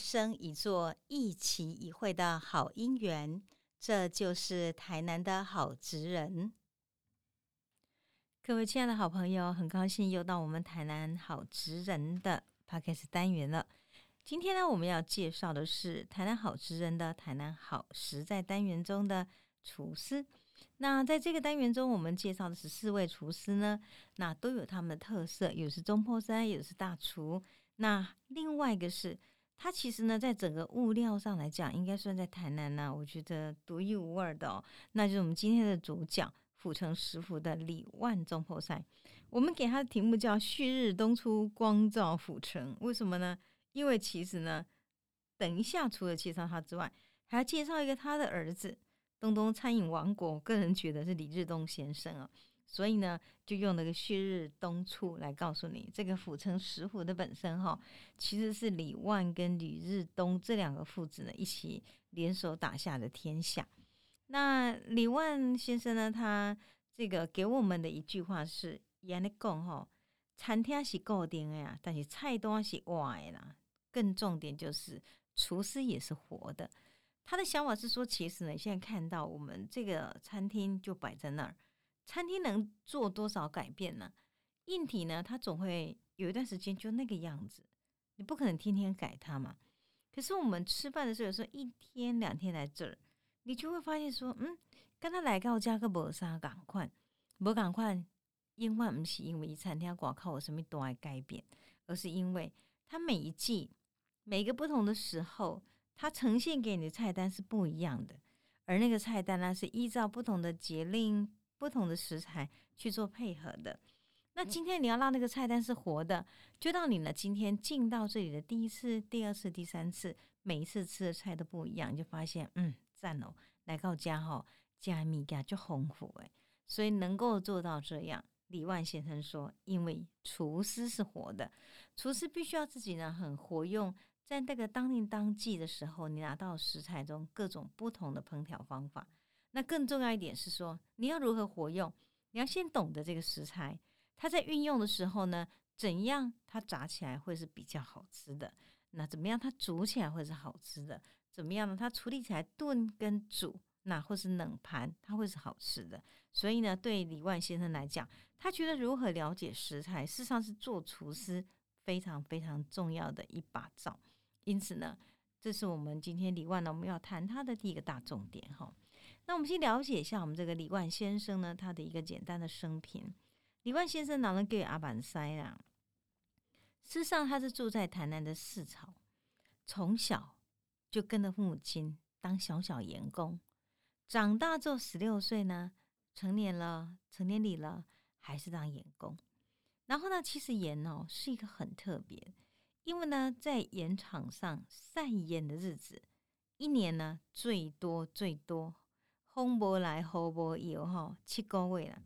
生一座一期一会的好姻缘。这就是台南的好职人。各位亲爱的好朋友，很高兴又到我们台南好职人的 podcast 单元了。今天呢，我们要介绍的是台南好职人的台南好实在单元中的厨师。那在这个单元中，我们介绍的是四位厨师呢，那都有他们的特色，有是中坡山，有是大厨。那另外一个是。它其实呢，在整个物料上来讲，应该算在台南呢，我觉得独一无二的哦。那就是我们今天的主角府城食府的李万中破赛。我们给他的题目叫“旭日东出，光照府城”。为什么呢？因为其实呢，等一下除了介绍他之外，还要介绍一个他的儿子——东东餐饮王国。个人觉得是李日东先生啊。所以呢，就用那个旭日东出来告诉你，这个府城石虎的本身哈，其实是李万跟李日东这两个父子呢一起联手打下的天下。那李万先生呢，他这个给我们的一句话是：言的讲哈，餐厅是固定的呀，但是菜单是活的啦。更重点就是厨师也是活的。他的想法是说，其实呢，现在看到我们这个餐厅就摆在那儿。餐厅能做多少改变呢？硬体呢，它总会有一段时间就那个样子，你不可能天天改它嘛。可是我们吃饭的时候，有时候一天两天来这儿，你就会发现说，嗯，跟他来到加个无啥赶快，无赶快，因为不是因为一餐厅广告有什么都爱改变，而是因为它每一季每个不同的时候，它呈现给你的菜单是不一样的，而那个菜单呢，是依照不同的节令。不同的食材去做配合的，那今天你要让那个菜单是活的，就到你呢今天进到这里的第一次、第二次、第三次，每一次吃的菜都不一样，就发现嗯赞哦，来到家哈加米加就丰富诶，所以能够做到这样，李万先生说，因为厨师是活的，厨师必须要自己呢很活用，在那个当令当季的时候，你拿到食材中各种不同的烹调方法。那更重要一点是说，你要如何活用？你要先懂得这个食材，它在运用的时候呢，怎样它炸起来会是比较好吃的？那怎么样它煮起来会是好吃的？怎么样呢？它处理起来炖跟煮，那或是冷盘，它会是好吃的。所以呢，对李万先生来讲，他觉得如何了解食材，事实上是做厨师非常非常重要的一把照。因此呢，这是我们今天李万呢，我们要谈他的第一个大重点哈。那我们先了解一下我们这个李万先生呢，他的一个简单的生平。李万先生哪能给阿板塞啊？事实上，他是住在台南的市草，从小就跟着父母亲当小小员工，长大之后十六岁呢，成年了，成年礼了，还是当员工。然后呢，其实盐哦是一个很特别，因为呢，在盐场上晒盐的日子，一年呢最多最多。风波来，风波有哈，七个月了，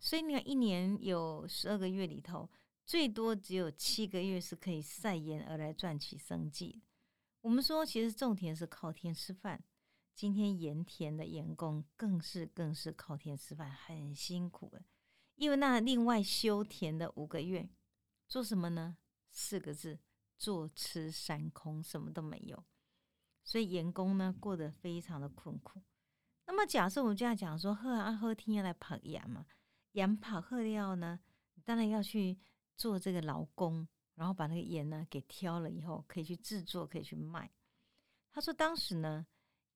所以你看，一年有十二个月里头，最多只有七个月是可以晒盐而来赚取生计。我们说，其实种田是靠天吃饭，今天盐田的员工更是更是靠天吃饭，很辛苦的。因为那另外休田的五个月做什么呢？四个字：坐吃山空，什么都没有。所以员工呢，过得非常的困苦。那么假设我们这样讲说，喝啊喝天要来跑盐嘛，盐跑喝掉呢，当然要去做这个劳工，然后把那个盐呢给挑了以后，可以去制作，可以去卖。他说当时呢，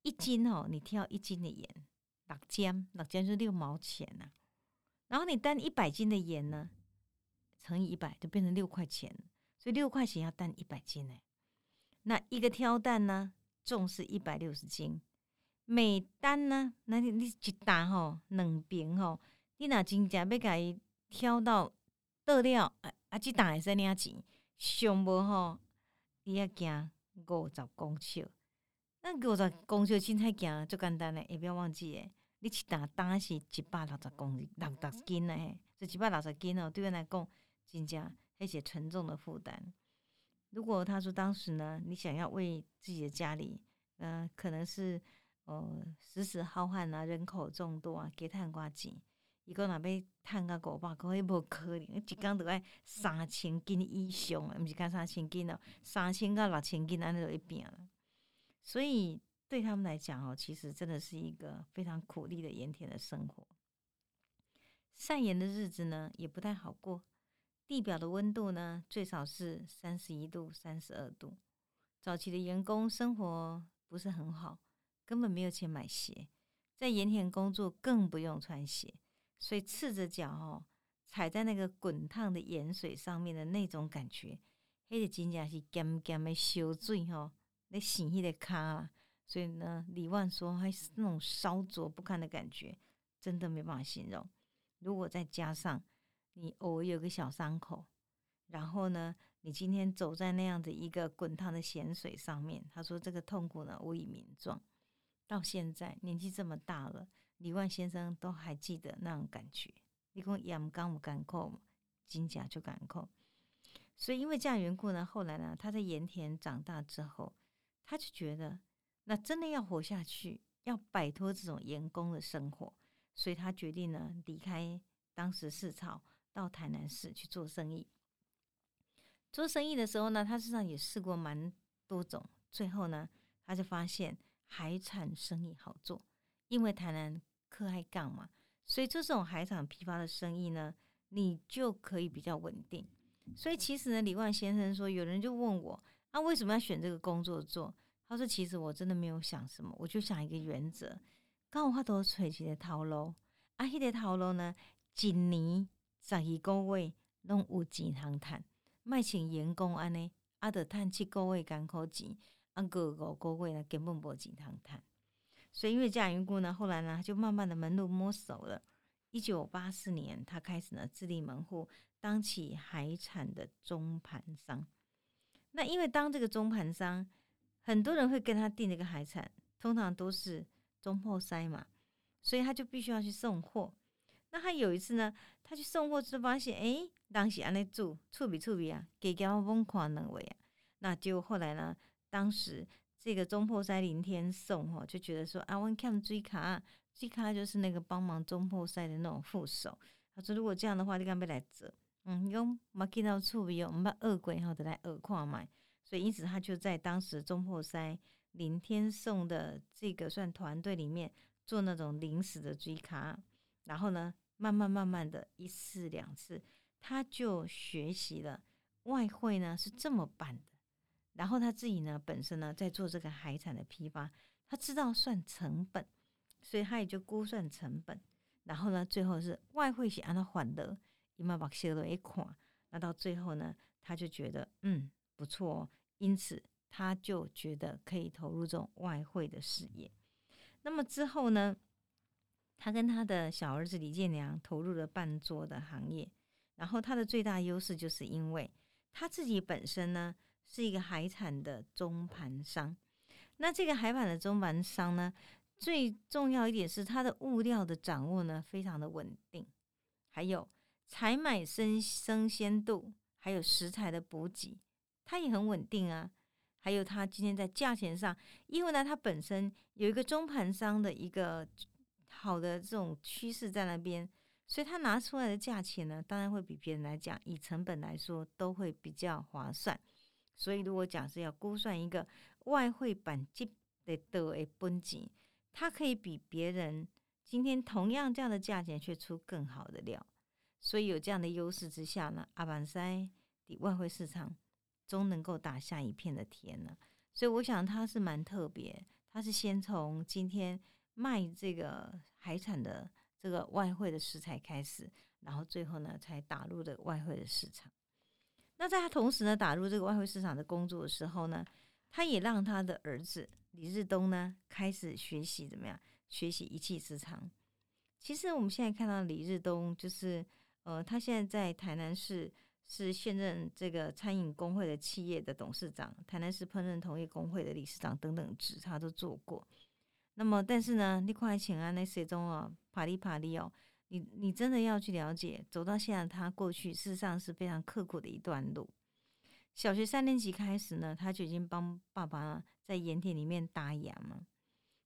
一斤哦，你挑一斤的盐，六尖，六尖是六毛钱呐。然后你担一百斤的盐呢，乘以一百就变成六块钱，所以六块钱要担一百斤呢。那一个挑担呢，重是一百六十斤。每单呢，那你你一单吼，两瓶吼，你若真正要甲伊挑到倒了，啊啊，一单会使领钱，上无吼，伊要行五十公尺。那五十公尺凊彩行足简单嘞，也不要忘记诶，你一担担是一百六十公六十斤嘞，这一百六十斤哦，对人来讲，真正迄是沉重的负担。如果他说当时呢，你想要为自己的家里，呃，可能是。哦，时时浩瀚啊，人口众多啊，给他很挂紧。伊讲若要趁到五百块，伊无可能，一工着爱三千斤以上，毋是讲三千斤哦，三千到六千斤安尼就一拼了。所以对他们来讲哦，其实真的是一个非常苦力的盐田的生活。晒盐的日子呢，也不太好过。地表的温度呢，最少是三十一度、三十二度。早期的员工生活不是很好，根本没有钱买鞋，在盐田工作更不用穿鞋，所以赤着脚哦，踩在那个滚烫的盐水上面的那种感觉，迄个真正是咸咸的烧水哦，那洗迄个卡。所以呢，李万说还是那种烧灼不堪的感觉，真的没办法形容。如果再加上你偶尔有个小伤口，然后呢，你今天走在那样的一个滚烫的咸水上面，他说这个痛苦呢无以名状。到现在年纪这么大了，李万先生都还记得那种感觉。你讲阳刚不敢扣，金甲就敢扣。所以因为这样缘故呢，后来呢，他在盐田长大之后，他就觉得那真的要活下去，要摆脱这种盐工的生活。所以他决定呢，离开当时市草，到台南市去做生意。做生意的时候呢，他身上也试过蛮多种，最后呢，他就发现海产生意好做，因为台南客爱港嘛，所以这种海产批发的生意呢，你就可以比较稳定。所以其实呢，李万先生说，有人就问我，啊，为什么要选这个工作做？他说，其实我真的没有想什么，我就想一个原则。刚有法度找一个套路，啊，迄个套路呢，一年十二个月拢有钱通赚，卖请员工安尼，啊，得趁七个月艰苦钱，啊，个五个月呢根本无钱通趁。所以因为这样缘故呢，后来呢，就慢慢的门路摸熟了。一九八四年，他开始呢自立门户，当起海产的中盘商。那因为当这个中盘商，很多人会跟他订这个海产，通常都是。中破塞嘛，所以他就必须要去送货。那他有一次呢，他去送货之发现，哎，当时安尼做，触比触比啊，给交疯狂能为啊。那就后来呢，当时这个中破塞林天送哈，就觉得说啊，我看追卡，追卡就是那个帮忙中破塞的那种副手。他说如果这样的话，你干不来折？嗯，用马见到触笔哦，我们把二鬼后的来二矿买。所以因此他就在当时中破塞。林天颂的这个算团队里面做那种临时的追卡，然后呢，慢慢慢慢的一次两次，他就学习了外汇呢是这么办的。然后他自己呢本身呢在做这个海产的批发，他知道算成本，所以他也就估算成本。然后呢，最后是外汇是按照还的，伊嘛把写了一款，那到最后呢，他就觉得嗯不错，因此。他就觉得可以投入这种外汇的事业。那么之后呢，他跟他的小儿子李建良投入了半桌的行业。然后他的最大优势就是因为他自己本身呢是一个海产的中盘商。那这个海产的中盘商呢，最重要一点是它的物料的掌握呢非常的稳定，还有采买生生鲜度，还有食材的补给，它也很稳定啊。还有它今天在价钱上，因为呢，它本身有一个中盘商的一个好的这种趋势在那边，所以他拿出来的价钱呢，当然会比别人来讲，以成本来说都会比较划算。所以如果讲是要估算一个外汇板金的的诶本金，它可以比别人今天同样这样的价钱却出更好的料。所以有这样的优势之下呢，阿板塞的外汇市场。终能够打下一片的天呢，所以我想他是蛮特别，他是先从今天卖这个海产的这个外汇的食材开始，然后最后呢才打入的外汇的市场。那在他同时呢打入这个外汇市场的工作的时候呢，他也让他的儿子李日东呢开始学习怎么样学习一技之长。其实我们现在看到李日东，就是呃，他现在在台南市。是现任这个餐饮工会的企业的董事长，台南市烹饪同业工会的理事长等等职，他都做过。那么，但是呢，你快请啊，那些中啊，爬里爬里哦，你你真的要去了解，走到现在，他过去事实上是非常刻苦的一段路。小学三年级开始呢，他就已经帮爸爸在盐田里面打盐嘛。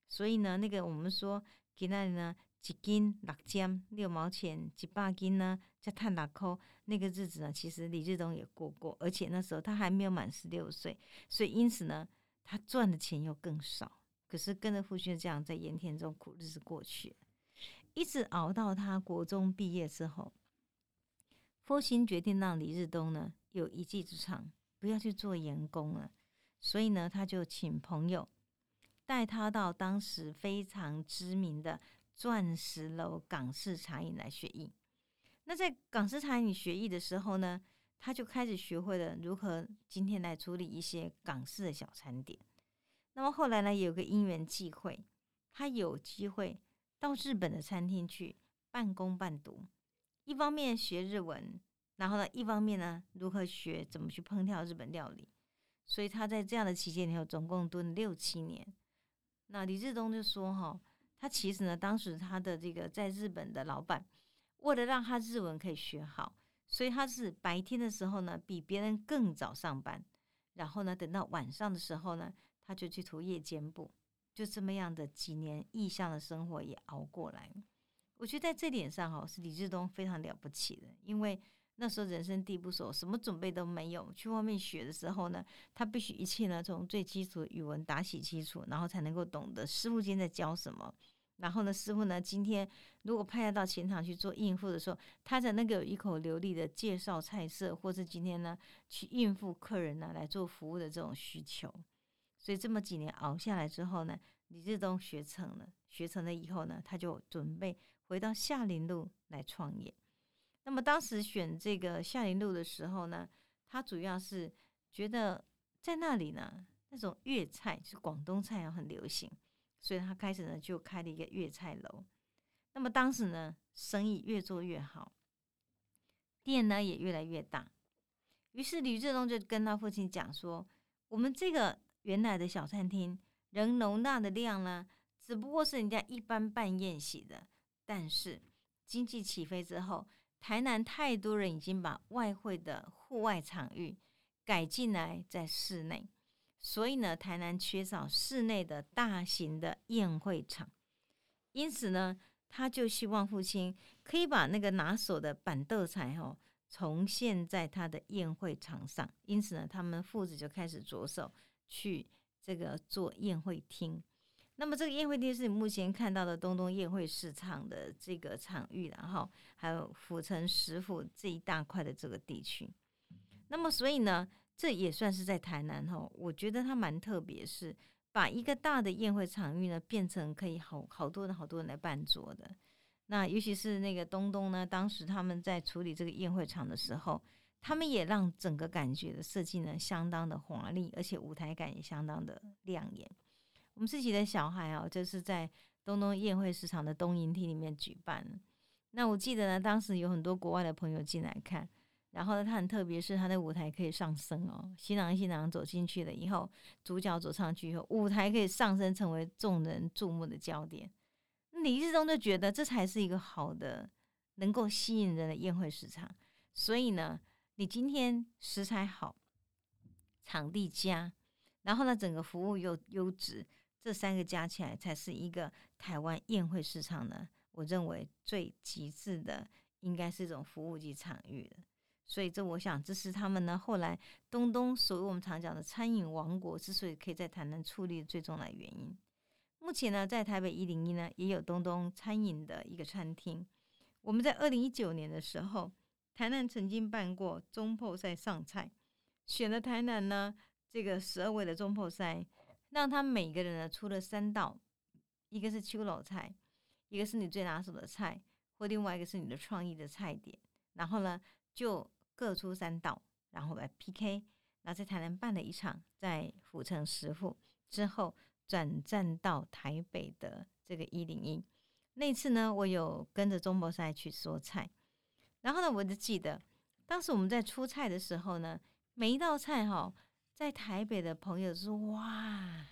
所以呢，那个我们说给那里呢，一斤六尖六毛钱，一百斤呢才赚六块。那个日子呢，其实李志东也过过，而且那时候他还没有满十六岁，所以因此呢，他赚的钱又更少。可是跟着父亲这样在盐田中苦日子过去，一直熬到他国中毕业之后，父亲决定让李日东呢有一技之长，不要去做员工了。所以呢，他就请朋友带他到当时非常知名的钻石楼港式茶饮来学艺。那在港式茶饮学艺的时候呢，他就开始学会了如何今天来处理一些港式的小餐点。那么后来呢，有个因缘际会，他有机会到日本的餐厅去半工半读，一方面学日文，然后呢，一方面呢，如何学怎么去烹调日本料理。所以他在这样的期间里头，总共蹲六七年。那李志东就说：“哈，他其实呢，当时他的这个在日本的老板，为了让他日文可以学好，所以他是白天的时候呢，比别人更早上班，然后呢，等到晚上的时候呢，他就去涂夜间部，就这么样的几年异乡的生活也熬过来。我觉得在这点上，哈，是李志东非常了不起的，因为。”那时候人生地不熟，什么准备都没有。去外面学的时候呢，他必须一切呢从最基础的语文打起基础，然后才能够懂得师傅今天在教什么。然后呢，师傅呢今天如果派他到前场去做应付的时候，他才能够有一口流利的介绍菜色，或是今天呢去应付客人呢来做服务的这种需求。所以这么几年熬下来之后呢，李志东学成了，学成了以后呢，他就准备回到夏林路来创业。那么当时选这个夏林路的时候呢，他主要是觉得在那里呢，那种粤菜是广东菜啊很流行，所以他开始呢就开了一个粤菜楼。那么当时呢，生意越做越好，店呢也越来越大。于是吕志东就跟他父亲讲说：“我们这个原来的小餐厅，仍容纳的量呢，只不过是人家一般办宴席的，但是经济起飞之后。”台南太多人已经把外汇的户外场域改进来在室内，所以呢，台南缺少室内的大型的宴会场。因此呢，他就希望父亲可以把那个拿手的板凳菜哦重现在他的宴会场上。因此呢，他们父子就开始着手去这个做宴会厅。那么这个宴会厅是你目前看到的东东宴会市场的这个场域，然后还有府城石府这一大块的这个地区。那么所以呢，这也算是在台南哈，我觉得它蛮特别，是把一个大的宴会场域呢变成可以好好多人好多人来办桌的。那尤其是那个东东呢，当时他们在处理这个宴会场的时候，他们也让整个感觉的设计呢相当的华丽，而且舞台感也相当的亮眼。我们自己的小孩啊，就是在东东宴会市场的东营厅里面举办。那我记得呢，当时有很多国外的朋友进来看，然后呢，他很特别，是他的舞台可以上升哦。新郎新娘走进去了以后，主角走上去以后，舞台可以上升，成为众人注目的焦点。李志忠就觉得这才是一个好的，能够吸引人的宴会市场。所以呢，你今天食材好，场地佳，然后呢，整个服务又优质。这三个加起来才是一个台湾宴会市场呢。我认为最极致的应该是一种服务级场域的，所以这我想这是他们呢后来东东所谓我们常讲的餐饮王国之所以可以在台南矗立最重要原因。目前呢，在台北一零一呢也有东东餐饮的一个餐厅。我们在二零一九年的时候，台南曾经办过中破赛上菜，选了台南呢这个十二位的中破赛。让他每个人呢出了三道，一个是秋老菜，一个是你最拿手的菜，或另外一个是你的创意的菜点。然后呢，就各出三道，然后来 PK。然后在台南办了一场，在府城食府之后转战到台北的这个一零一。那次呢，我有跟着中博赛去说菜。然后呢，我就记得当时我们在出菜的时候呢，每一道菜哈。在台北的朋友说：“哇，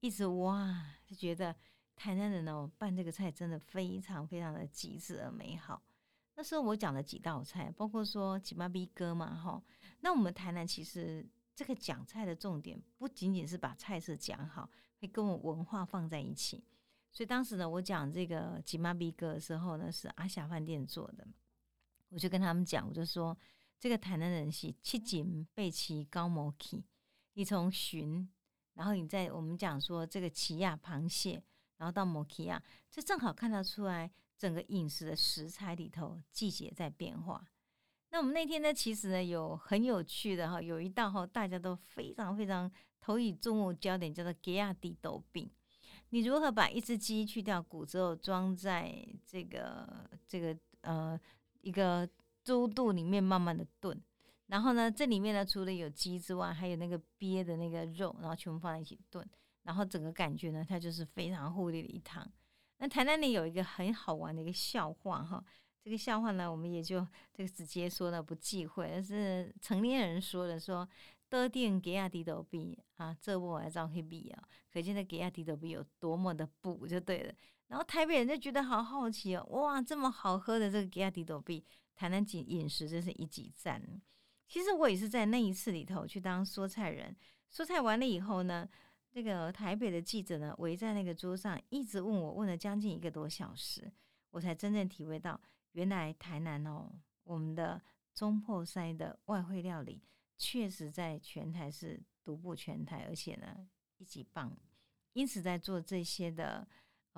一直哇，就觉得台南人哦办这个菜真的非常非常的极致而美好。”那时候我讲了几道菜，包括说几妈逼哥嘛，哈。那我们台南其实这个讲菜的重点不仅仅是把菜色讲好，会跟我文化放在一起。所以当时呢，我讲这个吉妈逼哥的时候呢，是阿霞饭店做的，我就跟他们讲，我就说这个台南人是七锦贝奇高摩奇，你从鲟，然后你在我们讲说这个奇亚螃蟹，然后到摩奇亚，这正好看得出来整个饮食的食材里头季节在变化。那我们那天呢，其实呢有很有趣的哈，有一道哈大家都非常非常投以注目焦点，叫做吉亚地豆饼。你如何把一只鸡去掉骨之后，装在这个这个呃一个猪肚里面慢慢的炖，然后呢，这里面呢除了有鸡之外，还有那个鳖的那个肉，然后全部放在一起炖，然后整个感觉呢，它就是非常护理的一汤。那台南里有一个很好玩的一个笑话哈。这个笑话呢，我们也就这个直接说了，不忌讳。而是成年人说的，说多点给亚迪斗币啊，这我来照黑币啊，可见的给亚迪斗币有多么的补就对了。然后台北人就觉得好好奇哦，哇，这么好喝的这个给亚迪斗币，台南饮饮食真是一级赞。其实我也是在那一次里头去当说菜人，说菜完了以后呢，这个台北的记者呢围在那个桌上，一直问我，问了将近一个多小时，我才真正体会到。原来台南哦，我们的中破塞的外汇料理确实在全台是独步全台，而且呢一级棒。因此，在做这些的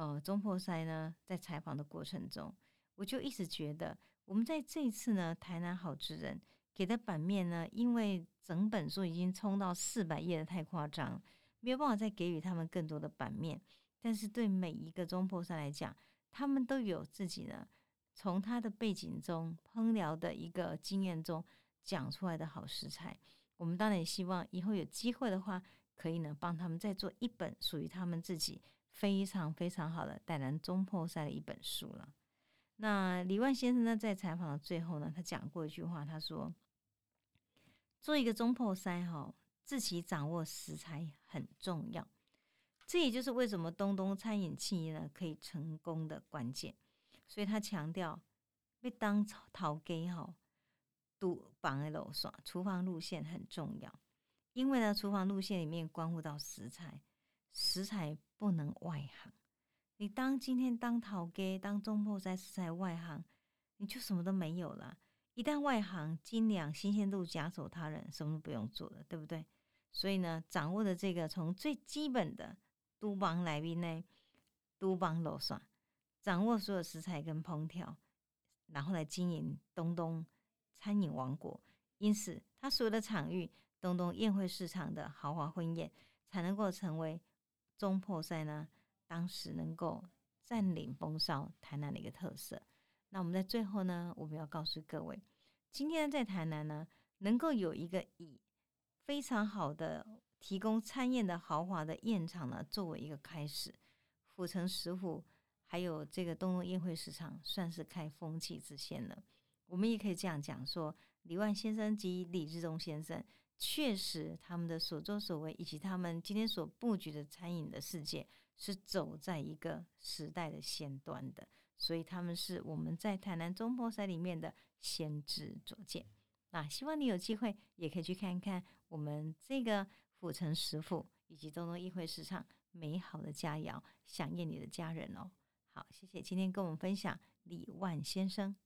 呃中破塞呢，在采访的过程中，我就一直觉得，我们在这一次呢，台南好之人给的版面呢，因为整本书已经冲到四百页的太夸张，没有办法再给予他们更多的版面。但是对每一个中破塞来讲，他们都有自己呢。从他的背景中、烹调的一个经验中讲出来的好食材，我们当然也希望以后有机会的话，可以呢帮他们再做一本属于他们自己非常非常好的带来中破塞的一本书了。那李万先生呢，在采访的最后呢，他讲过一句话，他说：“做一个中破塞哈，自己掌握食材很重要。这也就是为什么东东餐饮企业呢可以成功的关键。”所以他强调，要当陶给哈，都绑在楼上，厨房路线很重要。因为呢，厨房路线里面关乎到食材，食材不能外行。你当今天当陶给，当中破在食材外行，你就什么都没有了。一旦外行，斤两、新鲜度假手他人，什么都不用做了，对不对？所以呢，掌握的这个从最基本的都帮来宾呢，都帮楼上。掌握所有食材跟烹调，然后来经营东东餐饮王国。因此，他所有的场域，东东宴会市场的豪华婚宴，才能够成为中破赛呢。当时能够占领风骚台南的一个特色。那我们在最后呢，我们要告诉各位，今天在台南呢，能够有一个以非常好的提供餐宴的豪华的宴场呢，作为一个开始，府城食府。还有这个东东宴会市场算是开风气之先了。我们也可以这样讲说，李万先生及李志忠先生确实他们的所作所为，以及他们今天所布局的餐饮的世界，是走在一个时代的先端的。所以他们是我们在台南中坡赛里面的先知左见。那希望你有机会也可以去看看我们这个府城食府以及东东议会市场美好的佳肴，想念你的家人哦。好，谢谢今天跟我们分享李万先生。